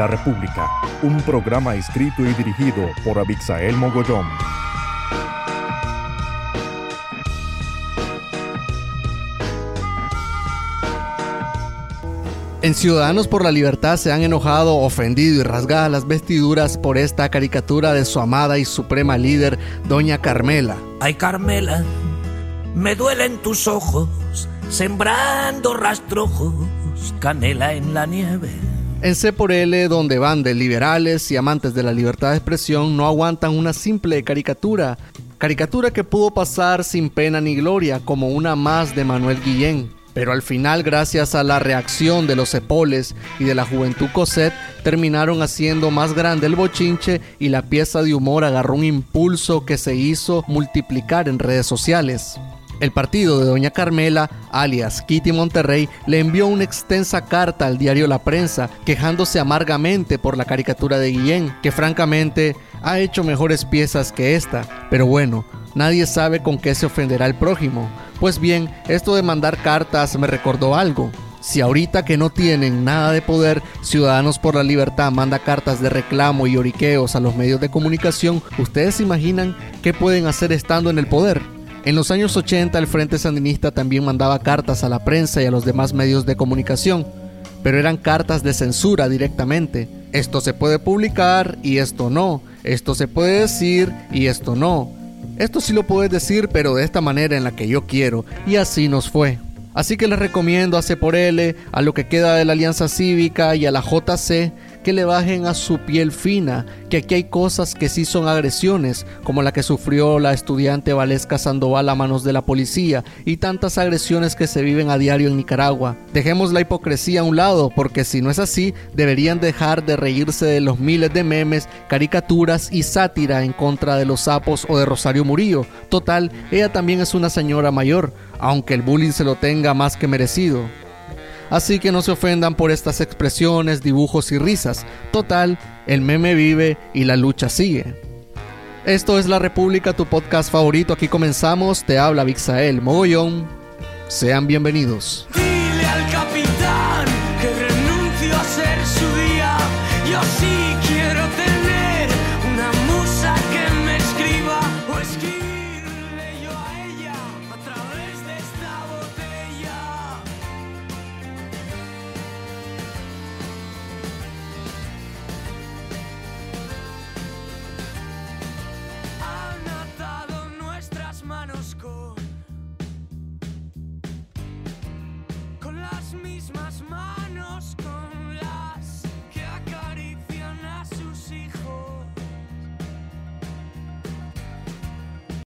La República, un programa escrito y dirigido por Abixael Mogollón. En Ciudadanos por la Libertad se han enojado, ofendido y rasgado las vestiduras por esta caricatura de su amada y suprema líder, Doña Carmela. Ay Carmela, me duelen tus ojos, sembrando rastrojos, canela en la nieve. En C por L, donde van de liberales y amantes de la libertad de expresión, no aguantan una simple caricatura. Caricatura que pudo pasar sin pena ni gloria, como una más de Manuel Guillén. Pero al final, gracias a la reacción de los cepoles y de la juventud Cosette, terminaron haciendo más grande el bochinche y la pieza de humor agarró un impulso que se hizo multiplicar en redes sociales. El partido de Doña Carmela, alias Kitty Monterrey, le envió una extensa carta al diario La Prensa, quejándose amargamente por la caricatura de Guillén, que francamente ha hecho mejores piezas que esta. Pero bueno, nadie sabe con qué se ofenderá el prójimo. Pues bien, esto de mandar cartas me recordó algo. Si ahorita que no tienen nada de poder, Ciudadanos por la Libertad manda cartas de reclamo y oriqueos a los medios de comunicación, ¿ustedes imaginan qué pueden hacer estando en el poder? En los años 80 el Frente Sandinista también mandaba cartas a la prensa y a los demás medios de comunicación, pero eran cartas de censura directamente. Esto se puede publicar y esto no. Esto se puede decir y esto no. Esto sí lo puedes decir, pero de esta manera en la que yo quiero. Y así nos fue. Así que les recomiendo a C por L, a lo que queda de la Alianza Cívica y a la JC que le bajen a su piel fina, que aquí hay cosas que sí son agresiones, como la que sufrió la estudiante Valesca Sandoval a manos de la policía y tantas agresiones que se viven a diario en Nicaragua. Dejemos la hipocresía a un lado, porque si no es así, deberían dejar de reírse de los miles de memes, caricaturas y sátira en contra de los sapos o de Rosario Murillo. Total, ella también es una señora mayor, aunque el bullying se lo tenga más que merecido. Así que no se ofendan por estas expresiones, dibujos y risas. Total, el meme vive y la lucha sigue. Esto es La República, tu podcast favorito. Aquí comenzamos. Te habla Vixael Mogollón. Sean bienvenidos. Dile al capitán que renuncio a ser su día.